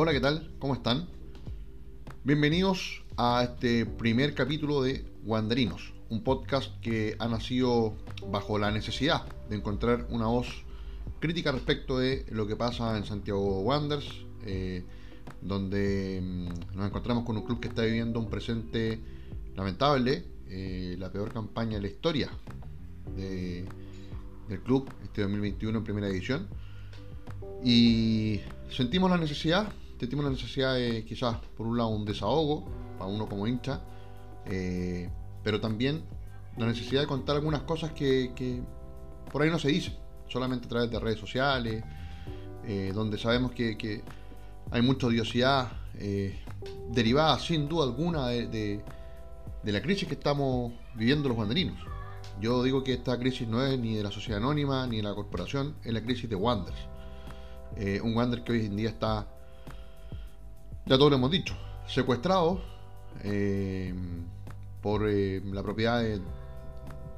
Hola, ¿qué tal? ¿Cómo están? Bienvenidos a este primer capítulo de Wanderinos, un podcast que ha nacido bajo la necesidad de encontrar una voz crítica respecto de lo que pasa en Santiago Wanderers, eh, donde mm, nos encontramos con un club que está viviendo un presente lamentable, eh, la peor campaña de la historia del club, este 2021 en primera división. Y sentimos la necesidad, sentimos la necesidad de quizás por un lado un desahogo para uno como hincha, eh, pero también la necesidad de contar algunas cosas que, por ahí no se dicen, solamente a través de redes sociales, eh, donde sabemos que, hay mucha odiosidad eh, derivada sin duda alguna de, la crisis que estamos viviendo los banderinos. Yo digo que esta crisis no es ni de la sociedad anónima ni de la corporación, es la crisis de Wanderers eh, un Wander que hoy en día está, ya todo lo hemos dicho, secuestrado eh, por eh, la propiedad del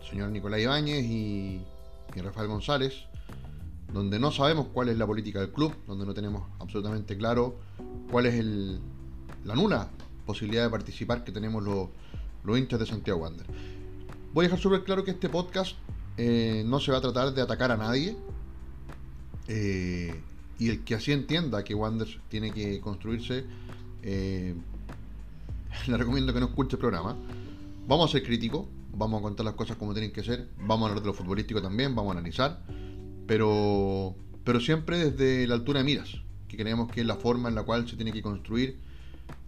señor Nicolás Ibáñez y, Rafael González, donde no sabemos cuál es la política del club, donde no tenemos absolutamente claro cuál es la nula posibilidad de participar que tenemos los, los hinchas de Santiago Wander. Voy a dejar súper claro que este podcast no se va a tratar de atacar a nadie. Eh, y el que así entienda que Wanders tiene que construirse, eh, le recomiendo que no escuche el programa. Vamos a ser críticos, vamos a contar las cosas como tienen que ser, vamos a hablar de lo futbolístico también, vamos a analizar, pero, pero siempre desde la altura de miras, que creemos que es la forma en la cual se tiene que construir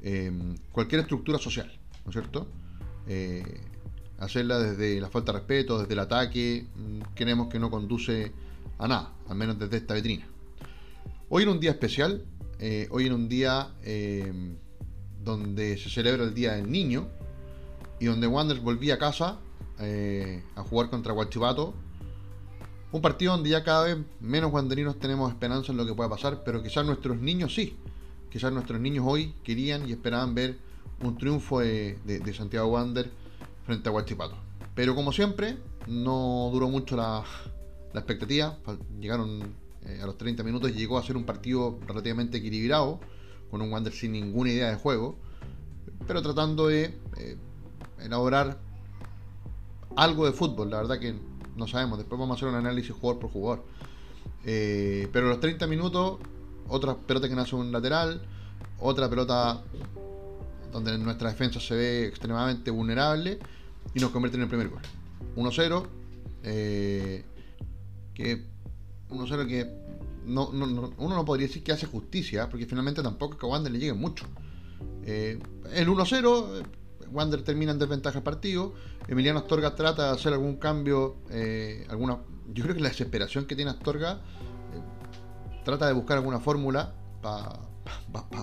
eh, cualquier estructura social, ¿no es cierto? Eh, hacerla desde la falta de respeto, desde el ataque, mm, creemos que no conduce a nada, al menos desde esta vitrina. Hoy era un día especial, eh, hoy era un día eh, donde se celebra el Día del Niño y donde Wanderers volvía a casa eh, a jugar contra Guachipato. Un partido donde ya cada vez menos wanderinos tenemos esperanza en lo que pueda pasar, pero quizás nuestros niños sí. Quizás nuestros niños hoy querían y esperaban ver un triunfo de, Santiago Wander frente a Guachipato. Pero como siempre, no duró mucho la expectativa. Llegaron eh, a los 30 minutos llegó a ser un partido relativamente equilibrado, con un Wander sin ninguna idea de juego, pero tratando de eh, elaborar algo de fútbol. La verdad que no sabemos, después vamos a hacer un análisis jugador por jugador. Eh, pero a los 30 minutos, otra pelota que nace un lateral, otra pelota donde nuestra defensa se ve extremadamente vulnerable y nos convierte en el primer gol. 1-0, que uno sabe que no, uno no podría decir que hace justicia, porque finalmente tampoco es que a Wander le llegue mucho. Eh, el 1-0, eh, Wander termina en desventaja el partido. Emiliano Astorga trata de hacer algún cambio, eh, alguna. Yo creo que la desesperación que tiene Astorga trata de buscar alguna fórmula para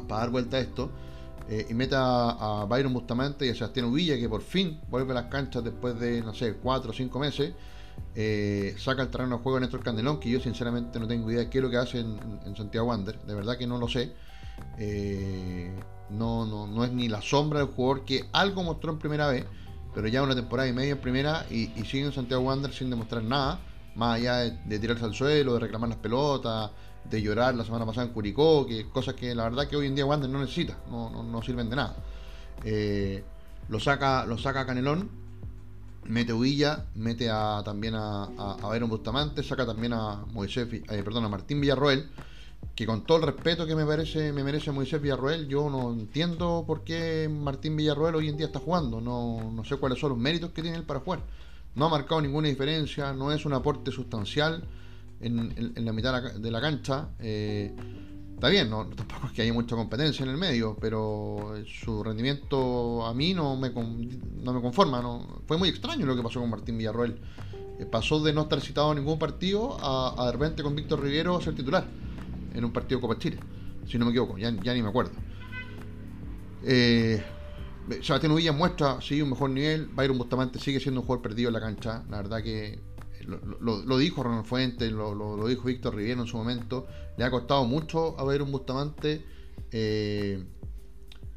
dar vuelta a esto. y mete a, Byron Bustamante y a Sebastián Uvilla, que por fin vuelve a las canchas después de, no sé, 4 o 5 meses. Eh, saca el terreno de juego Néstor Candelón, que yo sinceramente no tengo idea de qué es lo que hace en, Santiago Wander, de verdad que no lo sé. Eh, no, no, no es ni la sombra del jugador que algo mostró en primera vez, pero ya una temporada y media en primera y, sigue en Santiago Wander sin demostrar nada, más allá de, tirarse al suelo, de reclamar las pelotas, de llorar la semana pasada en Curicó, que cosas que la verdad que hoy en día Wander no necesita, no, no, sirven de nada. Eh, lo saca, lo saca Canelón mete Huilla, mete a, también a, a, Bustamante, saca también a Moisés, eh, perdón, a Martín Villarroel, que con todo el respeto que me merece, me merece Moisés Villarroel, yo no entiendo por qué Martín Villarroel hoy en día está jugando, no, sé cuáles son los méritos que tiene él para jugar. No ha marcado ninguna diferencia, no es un aporte sustancial en, la mitad de la, cancha. Eh, Está bien, no, tampoco es que haya mucha competencia en el medio, pero su rendimiento a mí no me, no me conforma. No. Fue muy extraño lo que pasó con Martín Villarroel. Eh, pasó de no estar citado en ningún partido a, de repente con Víctor Rivero a ser titular en un partido de Copa Chile, si no me equivoco, ya, ni me acuerdo. Eh, Sebastián Uvilla muestra, sigue un mejor nivel. Byron Bustamante sigue siendo un jugador perdido en la cancha. La verdad que lo, dijo Ronald Fuentes, lo, dijo Víctor Riviero en su momento, le ha costado mucho a ver un Bustamante eh,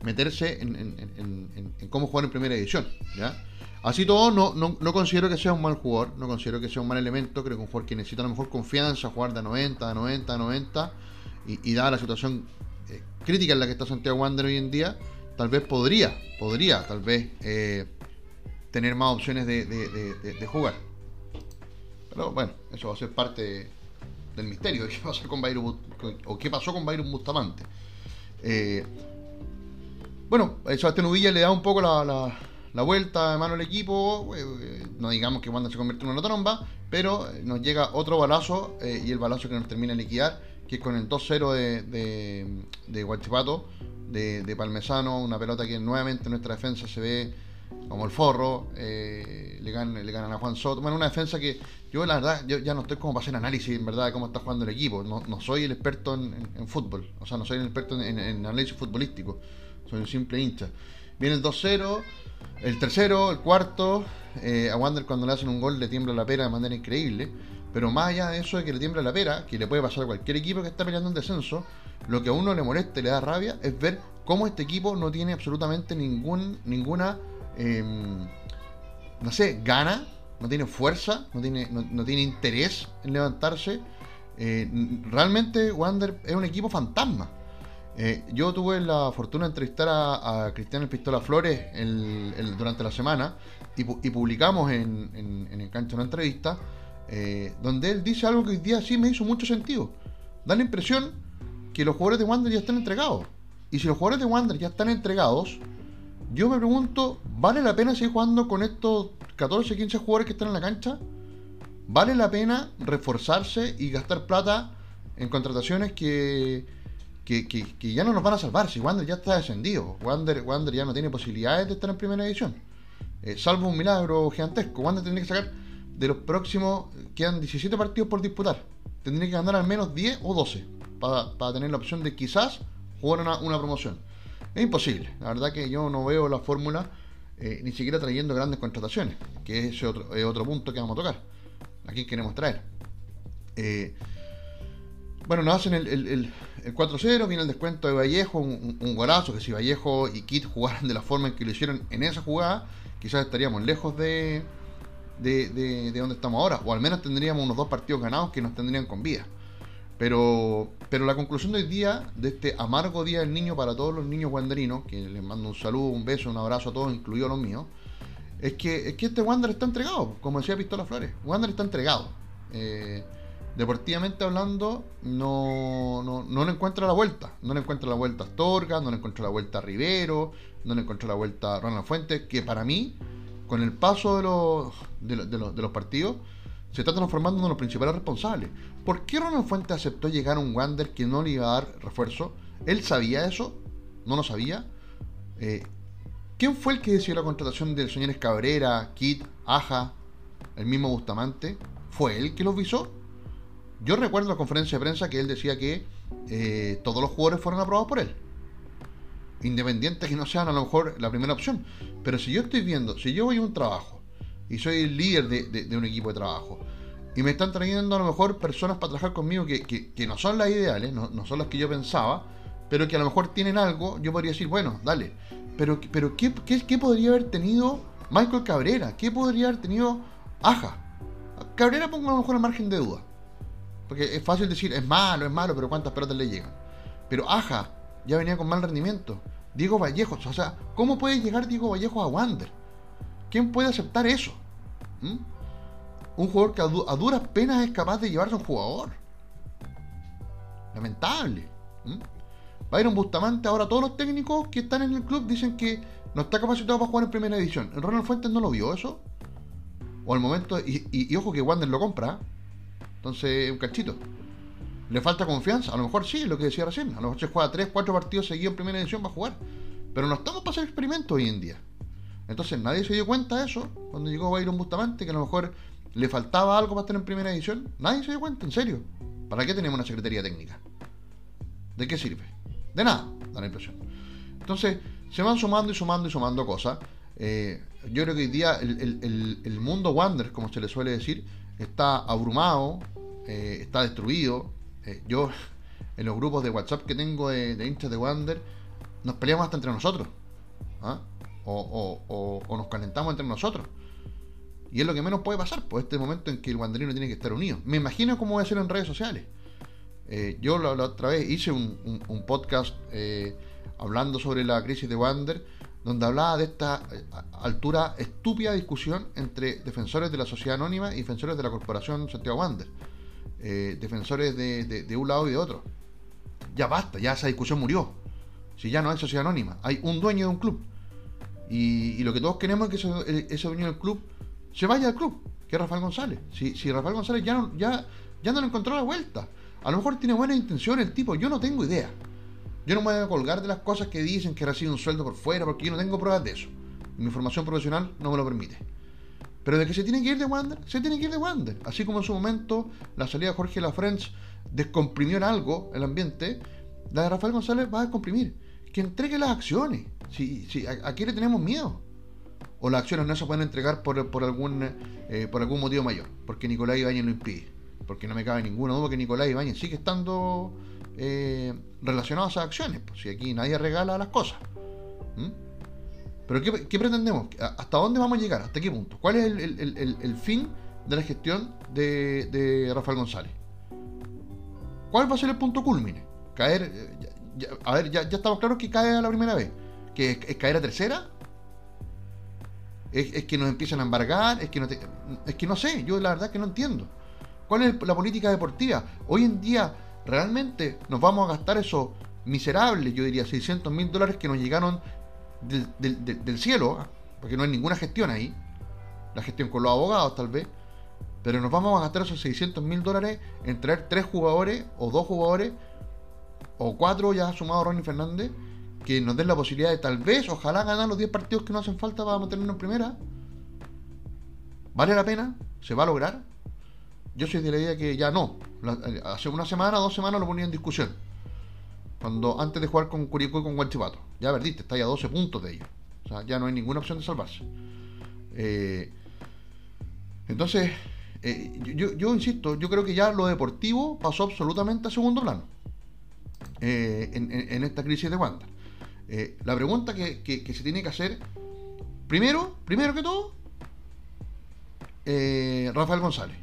meterse en, cómo jugar en primera edición. Así todo, no, no, considero que sea un mal jugador, no considero que sea un mal elemento, creo que un jugador que necesita a lo mejor confianza, jugar de 90, de 90, de 90, y, dada la situación eh, crítica en la que está Santiago Wander hoy en día, tal vez podría, podría tal vez eh, tener más opciones de, jugar. Pero bueno, eso va a ser parte del misterio de qué pasó con Byron o qué pasó con Byron Bustamante. Eh, bueno, Sebastián Uvilla le da un poco la, la, vuelta de mano al equipo. Eh, no digamos que Wander se convierte en una tromba, pero nos llega otro balazo y el balazo que nos termina de liquidar, que es con el 2-0 de, de, de Guachipato de, Palmesano, una pelota que nuevamente en nuestra defensa se ve como el forro, eh, le, ganan, le ganan a Juan Soto. Bueno, una defensa que yo la verdad yo ya no estoy como para hacer análisis en verdad de cómo está jugando el equipo. No, no soy el experto en, fútbol, o sea, no soy el experto en, análisis futbolístico, soy un simple hincha. Viene el 2-0, el tercero, el cuarto. Eh, a Wander cuando le hacen un gol le tiembla la pera de manera increíble. Pero más allá de eso de que le tiembla la pera, que le puede pasar a cualquier equipo que está peleando en descenso, lo que a uno le molesta y le da rabia es ver cómo este equipo no tiene absolutamente ningún, ninguna, em, no sé, gana, no tiene fuerza, no tiene, no, tiene interés en levantarse. Eh, realmente Wander es un equipo fantasma. Eh, yo tuve la fortuna de entrevistar a, Cristiano Pistola Flores durante la semana y, publicamos en, en, el cancho una entrevista eh, donde él dice algo que hoy día sí me hizo mucho sentido. Da la impresión que los jugadores de Wander ya están entregados. Y si los jugadores de Wander ya están entregados, yo me pregunto, ¿vale la pena seguir jugando con estos 14, 15 jugadores que están en la cancha? ¿Vale la pena reforzarse y gastar plata en contrataciones que, que, ya no nos van a salvar? Si Wander ya está descendido, Wander, Wander ya no tiene posibilidades de estar en primera división. Eh, salvo un milagro gigantesco, Wander tendría que sacar de los próximos, quedan 17 partidos por disputar. Tendría que ganar al menos 10 o 12 para, tener la opción de quizás jugar una, promoción. Es imposible. La verdad que yo no veo la fórmula eh, ni siquiera trayendo grandes contrataciones, que es otro, otro punto que vamos a tocar. ¿A quién queremos traer? Eh, bueno, nos hacen el, 4-0, viene el descuento de Vallejo, un, un, golazo, que si Vallejo y Kit jugaran de la forma en que lo hicieron en esa jugada, quizás estaríamos lejos de, de, de, donde estamos ahora, o al menos tendríamos unos dos partidos ganados que nos tendrían con vida. Pero, pero la conclusión de hoy día, de este amargo día del niño para todos los niños wanderinos, que les mando un saludo, un beso, un abrazo a todos, incluidos los míos, es que, es que este Wander está entregado, como decía Pistola Flores. Wander está entregado. Eh, deportivamente hablando, no, no, no, le encuentra la vuelta. No le encuentra la vuelta a Astorga, no le encuentra la vuelta a Rivero, no le encuentra la vuelta a Ronald Fuentes, que para mí, con el paso de los, de los, de los partidos, se está transformando en uno de los principales responsables. ¿Por qué Ronald Fuentes aceptó llegar a un Wander que no le iba a dar refuerzo? ¿Él sabía eso? ¿No lo sabía? Eh, ¿Quién fue el que decidió la contratación del señor Cabrera, Kit, Aja, el mismo Bustamante? ¿Fue él que los visó? Yo recuerdo la conferencia de prensa que él decía que eh, todos los jugadores fueron aprobados por él. Independientes que no sean a lo mejor la primera opción. Pero si yo estoy viendo, si yo voy a un trabajo y soy el líder de, un equipo de trabajo. Y me están trayendo a lo mejor personas para trabajar conmigo que, no son las ideales, no, son las que yo pensaba, pero que a lo mejor tienen algo, yo podría decir, bueno, dale. Pero, pero ¿qué, qué, podría haber tenido Michael Cabrera? ¿Qué podría haber tenido Aja? Cabrera pongo a lo mejor al margen de duda. Porque es fácil decir, es malo, es malo, pero ¿cuántas pelotas le llegan? Pero Aja ya venía con mal rendimiento. Diego Vallejos, o sea, ¿cómo puede llegar Diego Vallejos a Wander? ¿Quién puede aceptar eso? ¿Mm? Un jugador que a, duras penas es capaz de llevarse a un jugador. Lamentable. ¿Mm? Byron Bustamante, ahora todos los técnicos que están en el club dicen que no está capacitado para jugar en primera edición. Ronald Fuentes no lo vio eso. O al momento, y, ojo que Wander lo compra. Entonces, un cachito. ¿Le falta confianza? A lo mejor sí, lo que decía recién. A lo mejor se juega 3, 4 partidos seguidos en primera edición va a jugar. Pero no estamos para hacer experimentos hoy en día. Entonces nadie se dio cuenta de eso cuando llegó Byron Bustamante, que a lo mejor le faltaba algo para estar en primera edición. Nadie se dio cuenta, en serio. ¿Para qué tenemos una secretaría técnica? ¿De qué sirve? De nada, da la impresión. Entonces, se van sumando y sumando y sumando cosas. Eh, yo creo que hoy día el, mundo Wander, como se le suele decir, está abrumado, eh, está destruido. Eh, yo, en los grupos de WhatsApp que tengo de, de hinchas de Wander, nos peleamos hasta entre nosotros. ¿ah? o, nos calentamos entre nosotros. Y es lo que menos puede pasar, pues este momento en que el guanderino tiene que estar unido. Me imagino cómo va a ser en redes sociales. Eh, yo la, otra vez hice un, podcast eh, hablando sobre la crisis de Wander, donde hablaba de esta eh, altura estúpida discusión entre defensores de la sociedad anónima y defensores de la corporación Santiago Wander. defensores de, un lado y de otro. Ya basta, ya esa discusión murió. Si ya no hay sociedad anónima, hay un dueño de un club. Y, lo que todos queremos es que ese, dueño del club se vaya al club, que Rafael González. Si, si Rafael González ya no, ya, ya no le encontró la vuelta a lo mejor tiene buena intención el tipo, yo no tengo idea. Yo no me voy a colgar de las cosas que dicen que recibe un sueldo por fuera, porque yo no tengo pruebas de eso. Mi formación profesional no me lo permite. Pero de que se tiene que ir de Wander, se tiene que ir de Wander. Así como en su momento la salida de Jorge Lafrench descomprimió en algo el ambiente, la de Rafael González va a descomprimir. Que entregue las acciones. Si, si, ¿a, qué le tenemos miedo? O las acciones no se pueden entregar por, algún, eh, por algún motivo mayor, porque Nicolás Ibañez lo impide porque no me cabe ninguna duda que Nicolás Ibáñez sigue estando eh, relacionado a esas acciones, pues si aquí nadie regala las cosas. Pero ¿qué, pretendemos? ¿Hasta dónde vamos a llegar? ¿Hasta qué punto? ¿Cuál es el, fin de la gestión de, Rafael González? ¿Cuál va a ser el punto culmine? Caer, eh, a ver, ya, estamos claros que cae a la primera vez. ¿Que es, caer a tercera? ¿Es, que nos empiezan a embargar? ¿Es que, no es que no sé, yo la verdad que no entiendo. ¿Cuál es la política deportiva? Hoy en día, ¿realmente nos vamos a gastar esos miserables, yo diría, 600 mil dólares que nos llegaron del, cielo? ¿ah? Porque no hay ninguna gestión ahí. La gestión con los abogados, tal vez. Pero nos vamos a gastar esos 600 mil dólares en traer tres jugadores, o dos jugadores, o cuatro, ya sumado Ronnie Fernández, que nos den la posibilidad de tal vez, ojalá ganar los 10 partidos que nos hacen falta para mantenernos en primera. ¿Vale la pena? ¿Se va a lograr? Yo soy de la idea que ya no. hace una semana, dos semanas lo ponía en discusión. Cuando antes de jugar con Curicó y con Guachipato. Ya perdiste, está ya a 12 puntos de ellos. O sea, ya no hay ninguna opción de salvarse. Eh, entonces, eh, yo, insisto, yo creo que ya lo deportivo pasó absolutamente a segundo plano eh, en, esta crisis de Wander. la pregunta que, se tiene que hacer, primero, primero que todo, Rafael González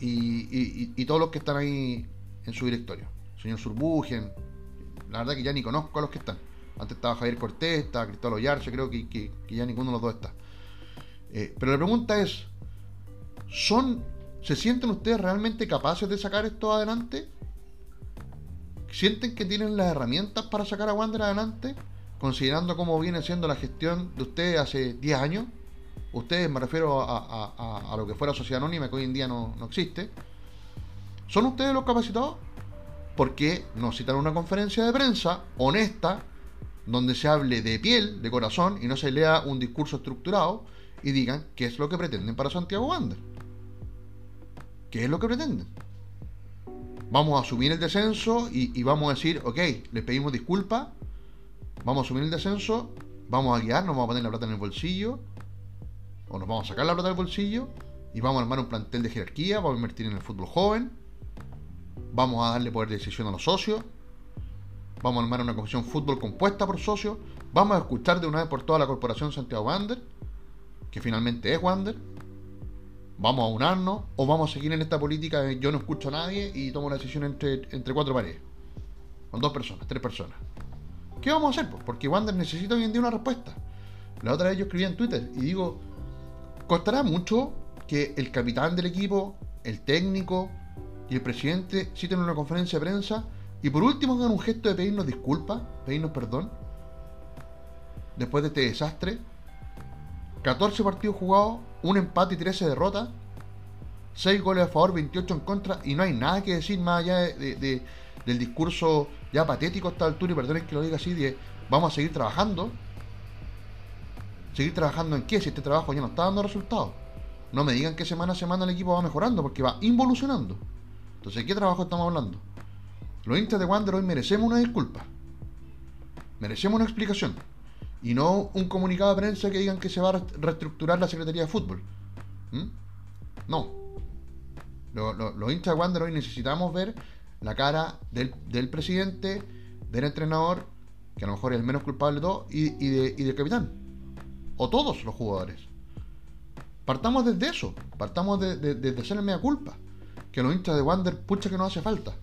y, todos los que están ahí en su directorio. Señor Surbugen, la verdad que ya ni conozco a los que están. Antes estaba Javier Cortés, estaba Cristóbal Ollarche, creo que, ya ninguno de los dos está. Eh, pero la pregunta es, ¿son, ¿se sienten ustedes realmente capaces de sacar esto adelante? ¿Sienten que tienen las herramientas para sacar a Wander adelante? Considerando cómo viene siendo la gestión de ustedes hace 10 años ustedes, me refiero a, lo que fuera sociedad anónima, que hoy en día no, existe, ¿son ustedes los capacitados? Porque nos citan una conferencia de prensa honesta, donde se hable de piel, de corazón, y no se lea un discurso estructurado y digan qué es lo que pretenden para Santiago Wander. ¿Qué es lo que pretenden? Vamos a asumir el descenso y, vamos a decir, ok, les pedimos disculpas, vamos a asumir el descenso, vamos a guiar, nos vamos a poner la plata en el bolsillo, o nos vamos a sacar la plata del bolsillo y vamos a armar un plantel de jerarquía, vamos a invertir en el fútbol joven, vamos a darle poder de decisión a los socios, vamos a armar una comisión fútbol compuesta por socios, vamos a escuchar de una vez por toda la corporación Santiago Wander, que finalmente es Wander, vamos a unarnos o vamos a seguir en esta política de yo no escucho a nadie y tomo la decisión entre, entre cuatro paredes, con dos personas, tres personas. ¿Qué vamos a hacer? Porque Wander necesita hoy en día una respuesta. La otra vez yo escribí en Twitter y digo, Costará mucho que el capitán del equipo, el técnico y el presidente citen una conferencia de prensa y por último hagan un gesto de pedirnos disculpas, pedirnos perdón. Después de este desastre, 14 partidos jugados, un empate y 13 derrotas, 6 goles a favor, 28 en contra, y no hay nada que decir más allá de, del discurso ya patético a esta altura, y perdonen que lo diga así, de vamos a seguir trabajando, ¿Seguir trabajando en qué? Si este trabajo ya no está dando resultados. No me digan que semana a semana el equipo va mejorando, porque va involucionando. Entonces, ¿de qué trabajo estamos hablando? Los hinchas de Wander hoy merecemos una disculpa. Merecemos una explicación. Y no un comunicado de prensa que digan que se va a reestructurar la Secretaría de Fútbol. ¿Mm? No. los hinchas de Wander hoy necesitamos ver la cara del, presidente, del entrenador, que a lo mejor es el menos culpable de todo, y, y del capitán o todos los jugadores. Partamos desde eso, partamos de, de, de, ser media culpa. Que los hinchas de Wander, pucha que no hace falta.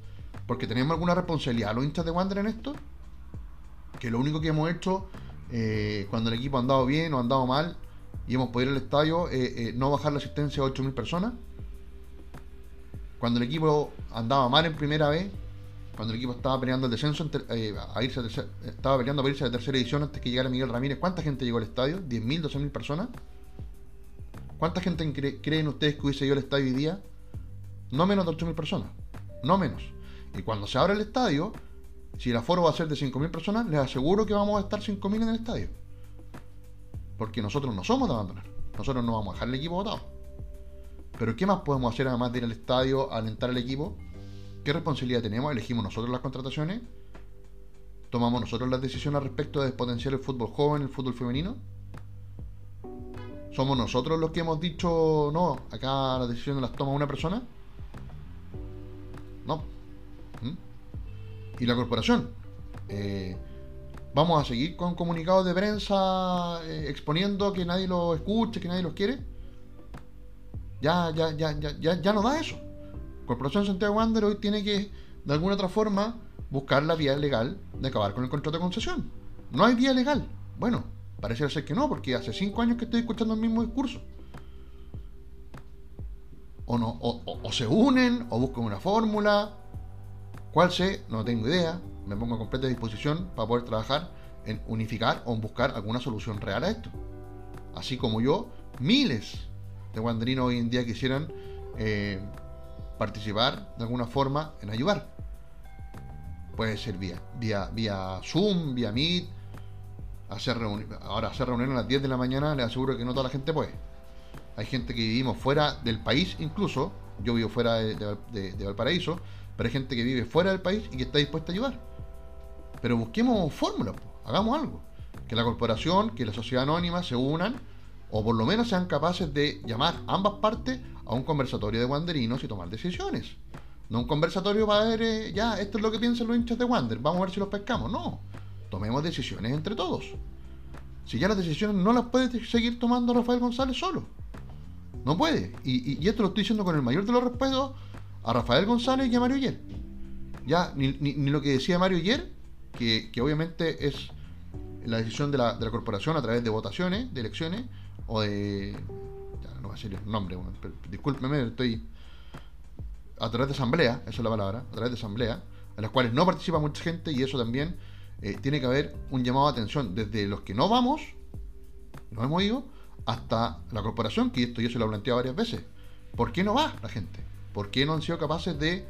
Porque tenemos alguna responsabilidad los hinchas de Wander en esto. Que lo único que hemos hecho eh, cuando el equipo ha andado bien o ha andado mal y hemos podido ir al estadio, eh, no bajar la asistencia a 8.000 personas. Cuando el equipo andaba mal en primera vez, cuando el equipo estaba peleando el descenso, a irse estaba peleando para irse a la tercera edición antes que llegara Miguel Ramírez, ¿cuánta gente llegó al estadio? ¿10.000, 12.000 personas? ¿Cuánta gente creen ustedes que hubiese ido al estadio hoy día? No menos de 8.000 personas. No menos. Y cuando se abre el estadio, si el aforo va a ser de 5.000 personas, les aseguro que vamos a estar 5.000 en el estadio. Porque nosotros no somos de abandonar. Nosotros no vamos a dejar el equipo votado. Pero ¿qué más podemos hacer además de ir al estadio, alentar al equipo? ¿Qué responsabilidad tenemos? ¿Elegimos nosotros las contrataciones? ¿Tomamos nosotros las decisiones respecto de despotenciar el fútbol joven, el fútbol femenino? ¿Somos nosotros los que hemos dicho, no, acá las decisiones las toma una persona? No. ¿Y la corporación? Eh, ¿Vamos a seguir con comunicados de prensa eh, exponiendo que nadie lo escuche, que nadie los quiere? Ya, ya, ya, ya, ya, ya no da eso. Corporación Santiago Wander hoy tiene que, de alguna otra forma, buscar la vía legal de acabar con el contrato de concesión. No hay vía legal. Bueno, Parece ser que no, porque hace cinco años que estoy escuchando el mismo discurso. O, no, o, se unen, o buscan una fórmula. ¿Cuál sé? No tengo idea. Me pongo a completa disposición para poder trabajar en unificar o en buscar alguna solución real a esto. Así como yo, miles de guanderinos hoy en día quisieran eh, participar de alguna forma en ayudar. Puede ser vía, vía, vía Zoom, vía Meet, hacer ahora hacer reuniones a las 10 de la mañana, les aseguro que no toda la gente puede. Hay gente que vivimos fuera del país incluso, yo vivo fuera de, Valparaíso, pero hay gente que vive fuera del país y que está dispuesta a ayudar. Pero busquemos fórmulas, hagamos algo. Que la corporación, que la sociedad anónima se unan o por lo menos sean capaces de llamar ambas partes a un conversatorio de wanderinos y tomar decisiones. No un conversatorio para ver, eh, ya, esto es lo que piensan los hinchas de Wander, vamos a ver si los pescamos. No, tomemos decisiones entre todos. Si ya las decisiones no las puede seguir tomando Rafael González solo. No puede. Y, esto lo estoy diciendo con el mayor de los respetos a Rafael González y a Mario Yer. Ya, ni, lo que decía Mario Yer, que, obviamente es la decisión de la, corporación a través de votaciones, de elecciones, o de. Ya, no voy a decir el nombre, discúlpeme, estoy. A través de asamblea, esa es la palabra, a través de asamblea, en las cuales no participa mucha gente y eso también eh, tiene que haber un llamado de atención desde los que no vamos, no hemos ido, hasta la corporación, que esto yo se lo he planteado varias veces. ¿Por qué no va la gente? ¿Por qué no han sido capaces de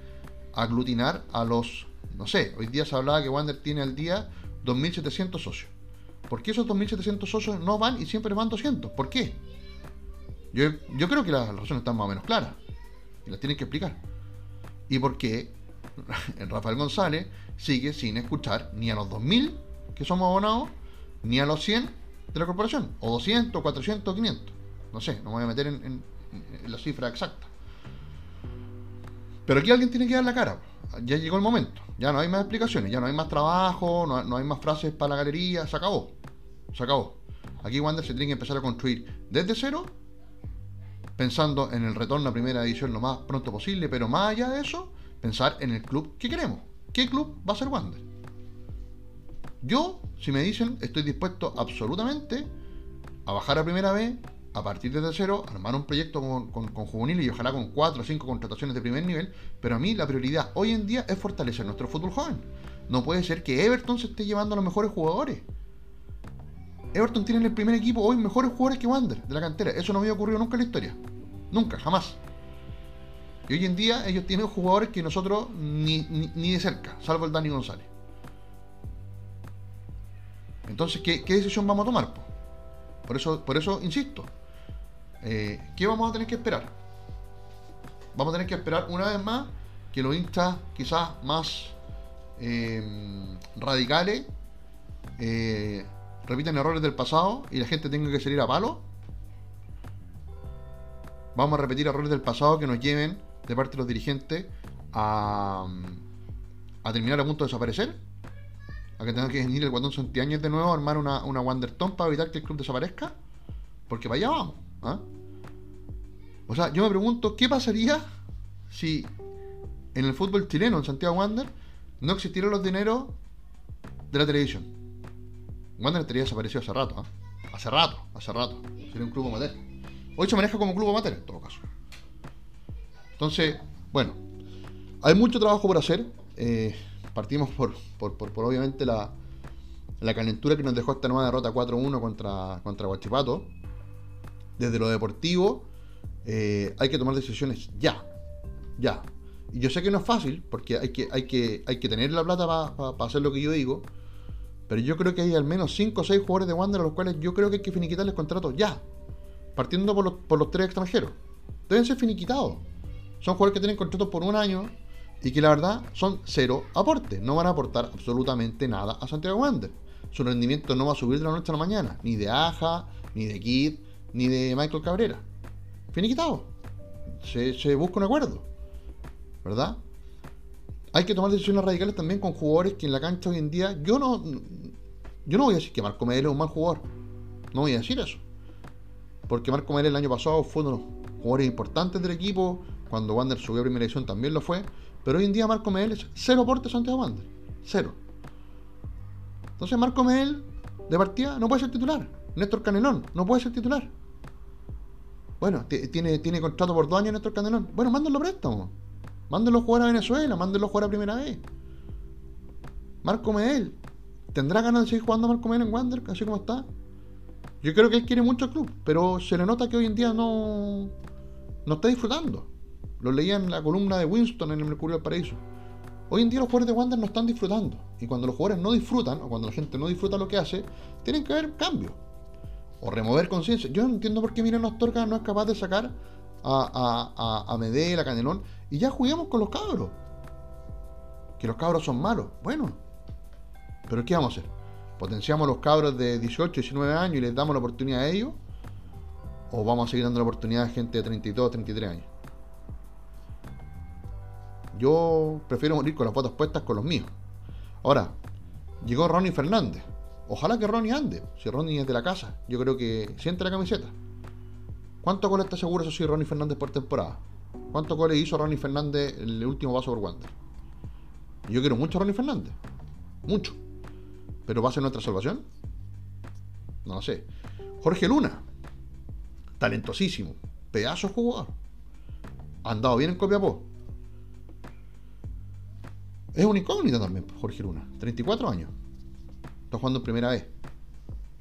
aglutinar a los, no sé, hoy día se hablaba que Wander tiene al día 2.700 socios. ¿Por qué esos 2.700 socios no van y siempre van 200? ¿Por qué? Yo, yo creo que las razones están más o menos claras y las tienen que explicar. ¿Y por qué Rafael González sigue sin escuchar ni a los 2.000 que somos abonados, ni a los 100 de la corporación, o 200, 400, 500. No sé, no me voy a meter en, la cifra exacta. Pero aquí alguien tiene que dar la cara. Ya llegó el momento. Ya no hay más explicaciones, ya no hay más trabajo, no, hay más frases para la galería. Se acabó. Se acabó. Aquí Wander se tiene que empezar a construir desde cero, pensando en el retorno a primera edición lo más pronto posible, pero más allá de eso, pensar en el club que queremos. ¿Qué club va a ser Wander? Yo, si me dicen, estoy dispuesto absolutamente a bajar a primera vez, a partir desde cero, armar un proyecto con, con, juvenil y ojalá con cuatro o cinco contrataciones de primer nivel, pero a mí la prioridad hoy en día es fortalecer nuestro fútbol joven. No puede ser que Everton se esté llevando a los mejores jugadores. Everton tiene en el primer equipo hoy mejores jugadores que Wander de la cantera. Eso no había ocurrido nunca en la historia. Nunca, jamás. Y hoy en día ellos tienen jugadores que nosotros ni, de cerca, salvo el Dani González. Entonces, ¿qué, decisión vamos a tomar? Por eso, por eso insisto. Eh, ¿Qué vamos a tener que esperar? Vamos a tener que esperar una vez más que los instas quizás más eh, radicales eh, repitan errores del pasado y la gente tenga que salir a palo. Vamos a repetir errores del pasado que nos lleven de parte de los dirigentes a, terminar a punto de desaparecer? ¿A que tenga que venir el Guatón Santiañez de nuevo a armar una, una Wanderton para evitar que el club desaparezca? Porque para allá vamos. ¿ah? O sea, yo me pregunto, ¿qué pasaría si en el fútbol chileno, en Santiago Wander, no existieron los dineros de la televisión. Wander estaría desaparecido hace rato, ¿eh? Hace rato, hace rato. Sería un club amateur. Hoy se maneja como club amateur, en todo caso. Entonces, bueno, hay mucho trabajo por hacer. Eh, partimos por, por, por, obviamente la, la, calentura que nos dejó esta nueva derrota 4-1 contra, contra Guachipato. Desde lo deportivo, eh, hay que tomar decisiones ya. Ya. Y yo sé que no es fácil, porque hay que, hay que, hay que tener la plata para hacer lo que yo digo. Pero yo creo que hay al menos 5 o 6 jugadores de Wander a los cuales yo creo que hay que finiquitarles contratos ya. Partiendo por los, por los tres extranjeros. Deben ser finiquitados. Son jugadores que tienen contratos por un año y que la verdad son cero aporte. No van a aportar absolutamente nada a Santiago Wander. Su rendimiento no va a subir de la noche a la mañana. Ni de Aja, ni de Kid, ni de Michael Cabrera. Finiquitado. Se, se busca un acuerdo. ¿Verdad? hay que tomar decisiones radicales también con jugadores que en la cancha hoy en día. Yo no. Yo no voy a decir que Marco Medel es un mal jugador. No voy a decir eso. Porque Marco Medel el año pasado fue uno de los jugadores importantes del equipo. Cuando Wander subió a primera edición también lo fue. Pero hoy en día Marco Medel es cero aporte Santiago Wander. Cero. Entonces Marco Medel, de partida, no puede ser titular. Néstor Canelón, no puede ser titular. Bueno, tiene, tiene contrato por dos años Néstor Canelón. Bueno, mándalo préstamo. Mándenlo a jugar a Venezuela, mándenlo a jugar a primera vez. Marco Medel. ¿Tendrá ganas de seguir jugando Marco Medel en Wander, así como está? Yo creo que él quiere mucho el club, pero se le nota que hoy en día no, no está disfrutando. Lo leía en la columna de Winston en el Mercurio del Paraíso. Hoy en día los jugadores de Wander no están disfrutando. Y cuando los jugadores no disfrutan, o cuando la gente no disfruta lo que hace, tienen que haber cambios. O remover conciencia. Yo no entiendo por qué Miren Astorga no es capaz de sacar a, a, a a Canelón, y ya juguemos con los cabros. Que los cabros son malos. Bueno, pero ¿qué vamos a hacer? ¿Potenciamos los cabros de 18, 19 años y les damos la oportunidad a ellos? ¿O vamos a seguir dando la oportunidad a gente de 32, 33 años? Yo prefiero morir con las botas puestas con los míos. Ahora, llegó Ronnie Fernández. Ojalá que Ronnie ande. Si Ronnie es de la casa, yo creo que siente la camiseta. ¿Cuánto goles está seguro eso sí Ronnie Fernández por temporada? ¿Cuántos goles hizo Ronnie Fernández en el último paso por Wander? Yo quiero mucho a Ronnie Fernández. Mucho. ¿Pero va a ser nuestra salvación? No lo sé. Jorge Luna. Talentosísimo. Pedazo de jugador. Andado bien en Copiapó. Es un incógnito también, Jorge Luna. 34 años. Está jugando en primera vez.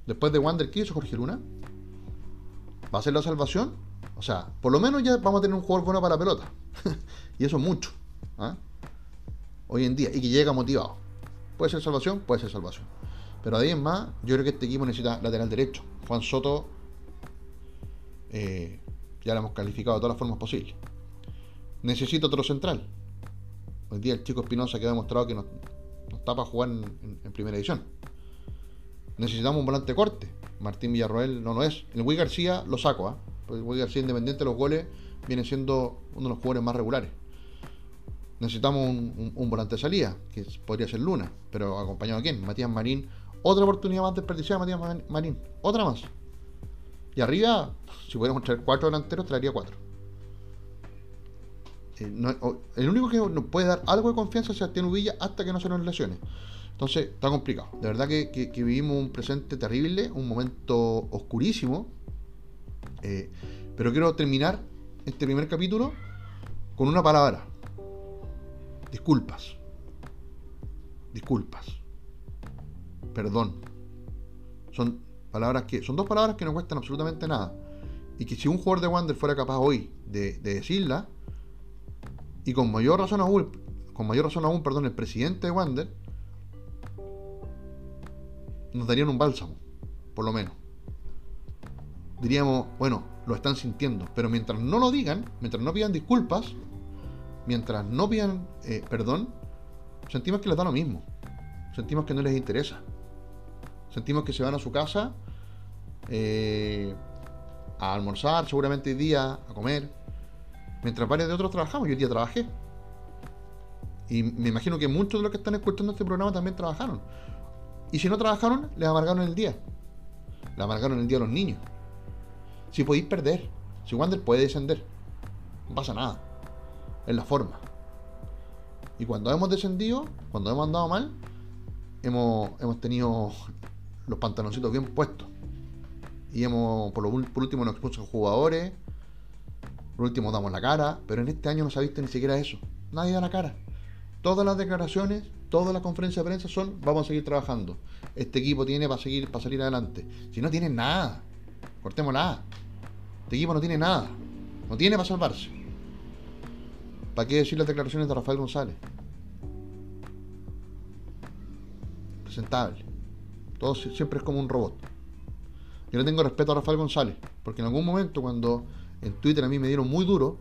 Después de Wander, ¿qué Jorge Luna? ¿Va a ser la salvación? O sea, por lo menos ya vamos a tener un jugador bueno para pelota. y eso es mucho. ¿ah? Hoy en día. Y que llega motivado. ¿Puede ser salvación? Puede ser salvación. Pero en más, yo creo que este equipo necesita lateral derecho. Juan Soto eh, ya lo hemos calificado de todas las formas posibles. Necesita otro central. Hoy día el chico Espinosa que ha demostrado que no, está para jugar en, primera edición. Necesitamos un volante corte. Martín Villarroel no lo es. El Wii García lo saco, ¿ah? Porque Wii García, independiente de los goles, viene siendo uno de los jugadores más regulares. Necesitamos un, volante de salida, que podría ser Luna, pero acompañado de quién? Matías Marín. Otra oportunidad más desperdiciada, Matías Marín. Otra más. Y arriba, si pudiéramos traer cuatro delanteros, traería cuatro. Eh, el único que nos puede dar algo de confianza es Sebastián Uvilla hasta que no se nos lesiones entonces, está complicado. De verdad que, vivimos un presente terrible, un momento oscurísimo. Eh, pero quiero terminar este primer capítulo con una palabra. Disculpas. Disculpas. Perdón. Son palabras que. Son dos palabras que no cuestan absolutamente nada. Y que si un jugador de Wander fuera capaz hoy de, de decirla, y con mayor razón aún, con mayor razón aún, perdón, el presidente de Wander, nos darían un bálsamo, por lo menos. Diríamos, bueno, lo están sintiendo, pero mientras no lo digan, mientras no pidan disculpas, mientras no pidan eh, perdón, sentimos que les da lo mismo. Sentimos que no les interesa. Sentimos que se van a su casa eh, a almorzar, seguramente hoy día, a comer. Mientras varios de otros trabajamos, yo hoy día trabajé. Y me imagino que muchos de los que están escuchando este programa también trabajaron. Y si no trabajaron, les amargaron el día. Le amargaron el día a los niños. Si podéis perder, si Wander puede descender, no pasa nada. Es la forma. Y cuando hemos descendido, cuando hemos andado mal, hemos, hemos tenido los pantaloncitos bien puestos. Y hemos, por, lo, por último, nos expulsan jugadores. Por último, damos la cara. Pero en este año no se ha visto ni siquiera eso. Nadie da la cara. Todas las declaraciones, todas las conferencias de prensa son vamos a seguir trabajando. Este equipo tiene para seguir, para salir adelante. Si no tiene nada, cortémosla. Este equipo no tiene nada. No tiene para salvarse. ¿Para qué decir las declaraciones de Rafael González? Presentable. Todo siempre es como un robot. Yo le tengo respeto a Rafael González, porque en algún momento cuando en Twitter a mí me dieron muy duro,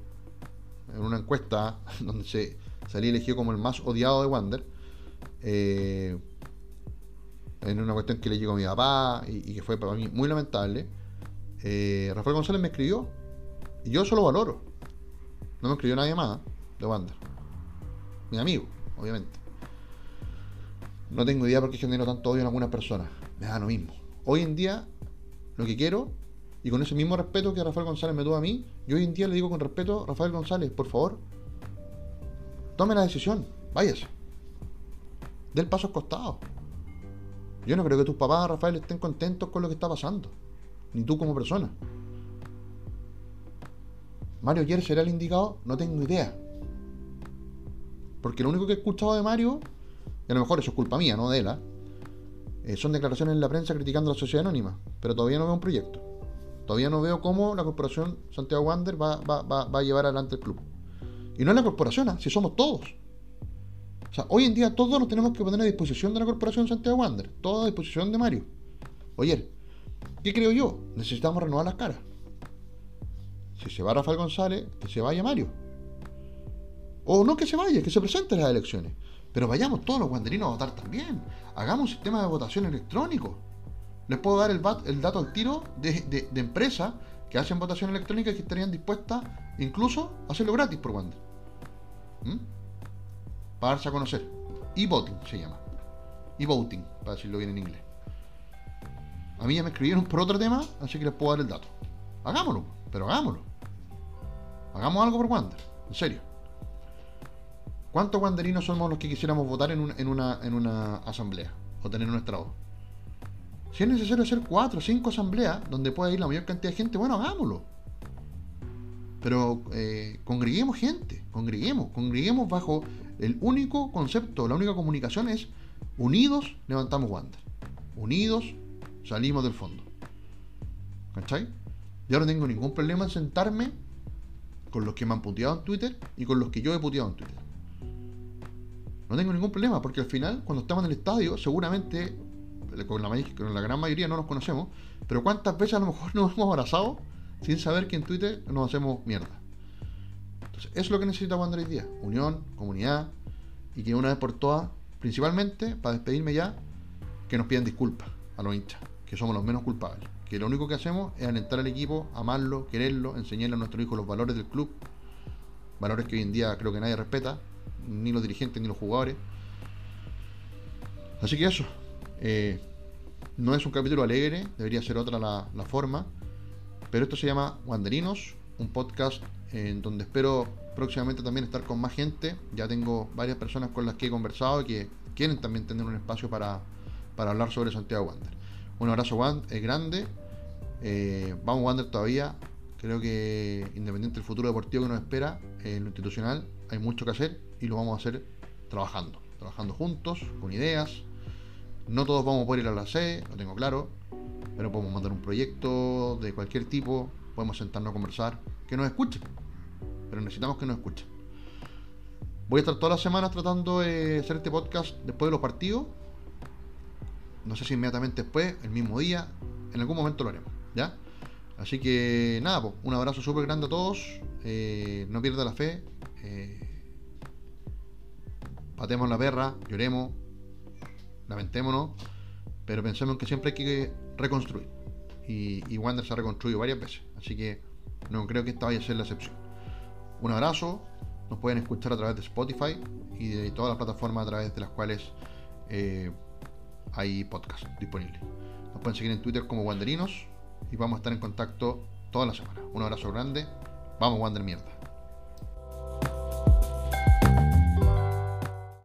en una encuesta donde se salí elegido como el más odiado de Wander, eh, en una cuestión que le llegó a mi papá y, que fue para mí muy lamentable, eh, Rafael González me escribió y yo eso lo valoro. No me escribió nadie más de Wander. Mi amigo, obviamente. No tengo idea por qué genero tanto odio en algunas personas. Me da lo mismo. Hoy en día, lo que quiero, y con ese mismo respeto que Rafael González me tuvo a mí, yo hoy en día le digo con respeto, Rafael González, por favor, tome la decisión, váyase. Del paso costado. Yo no creo que tus papás, Rafael, estén contentos con lo que está pasando. Ni tú como persona. Mario ayer será el indicado, no tengo idea. Porque lo único que he escuchado de Mario y a lo mejor eso es culpa mía, no de él, ¿ah? eh, son declaraciones en la prensa criticando a la sociedad anónima, pero todavía no veo un proyecto. Todavía no veo cómo la corporación Santiago Wander va, a llevar adelante el club. Y no es la corporación, ¿ah? si somos todos. O sea, hoy en día todos nos tenemos que poner a disposición de la corporación Santiago Wander, toda a disposición de Mario. Oye, ¿qué creo yo? Necesitamos renovar las caras. Si se va Rafael González, que se vaya Mario. O no que se vaya, que se presente en las elecciones. Pero vayamos todos los guanderinos a votar también. Hagamos un sistema de votación electrónico. Les puedo dar el, dato al tiro de, empresas que hacen votación electrónica y que estarían dispuestas incluso a hacerlo gratis por Wander. ¿Mm? Para darse a conocer. E-voting se llama. E-voting, para decirlo bien en inglés. A mí ya me escribieron por otro tema, así que les puedo dar el dato. Hagámoslo, pero hagámoslo. Hagamos algo por Wander, en serio. ¿Cuántos guanderinos somos los que quisiéramos votar en, una, en una asamblea o tener nuestra voz? Si es necesario hacer cuatro o cinco asambleas donde pueda ir la mayor cantidad de gente, bueno, hagámoslo. Pero eh, congreguemos gente, congreguemos, congreguemos bajo el único concepto, la única comunicación es unidos levantamos Wander. Unidos salimos del fondo. ¿Cachai? Yo no tengo ningún problema en sentarme con los que me han puteado en Twitter y con los que yo he puteado en Twitter. No tengo ningún problema, porque al final, cuando estamos en el estadio, seguramente, con la, gran mayoría no nos conocemos, pero ¿cuántas veces a lo mejor nos hemos abrazado sin saber que en Twitter nos hacemos mierda? Entonces, eso es lo que necesita Wander hoy día: unión, comunidad, y que una vez por todas, principalmente, para despedirme ya, que nos pidan disculpas a los hinchas, que somos los menos culpables. Que lo único que hacemos es alentar al equipo, amarlo, quererlo, enseñarle a nuestros hijos los valores del club, valores que hoy en día creo que nadie respeta, ni los dirigentes ni los jugadores. Así que eso. Eh, no es un capítulo alegre, debería ser otra la, forma. Pero esto se llama Wanderinos, un podcast en donde espero próximamente también estar con más gente. Ya tengo varias personas con las que he conversado y que quieren también tener un espacio para, hablar sobre Santiago Wander. Un abrazo es grande. Eh, vamos Wander todavía. Creo que independiente del futuro deportivo que nos espera, en lo institucional hay mucho que hacer y lo vamos a hacer trabajando, trabajando juntos, con ideas. No todos vamos a poder ir a la sede, lo tengo claro, pero podemos mandar un proyecto de cualquier tipo, podemos sentarnos a conversar, que nos escuchen, pero necesitamos que nos escuchen. Voy a estar todas las semanas tratando de hacer este podcast después de los partidos. No sé si inmediatamente después, el mismo día, en algún momento lo haremos, ¿ya? Así que nada, un abrazo súper grande a todos. Eh, no pierda la fe. Eh, patemos la perra, lloremos, lamentémonos, pero pensemos que siempre hay que reconstruir. Y, y Wander se ha reconstruido varias veces, así que no creo que esta vaya a ser la excepción. Un abrazo, nos pueden escuchar a través de Spotify y de todas las plataformas a través de las cuales eh, hay podcast disponibles. Nos pueden seguir en Twitter como Wanderinos y vamos a estar en contacto toda la semana. Un abrazo grande, vamos Wander mierda.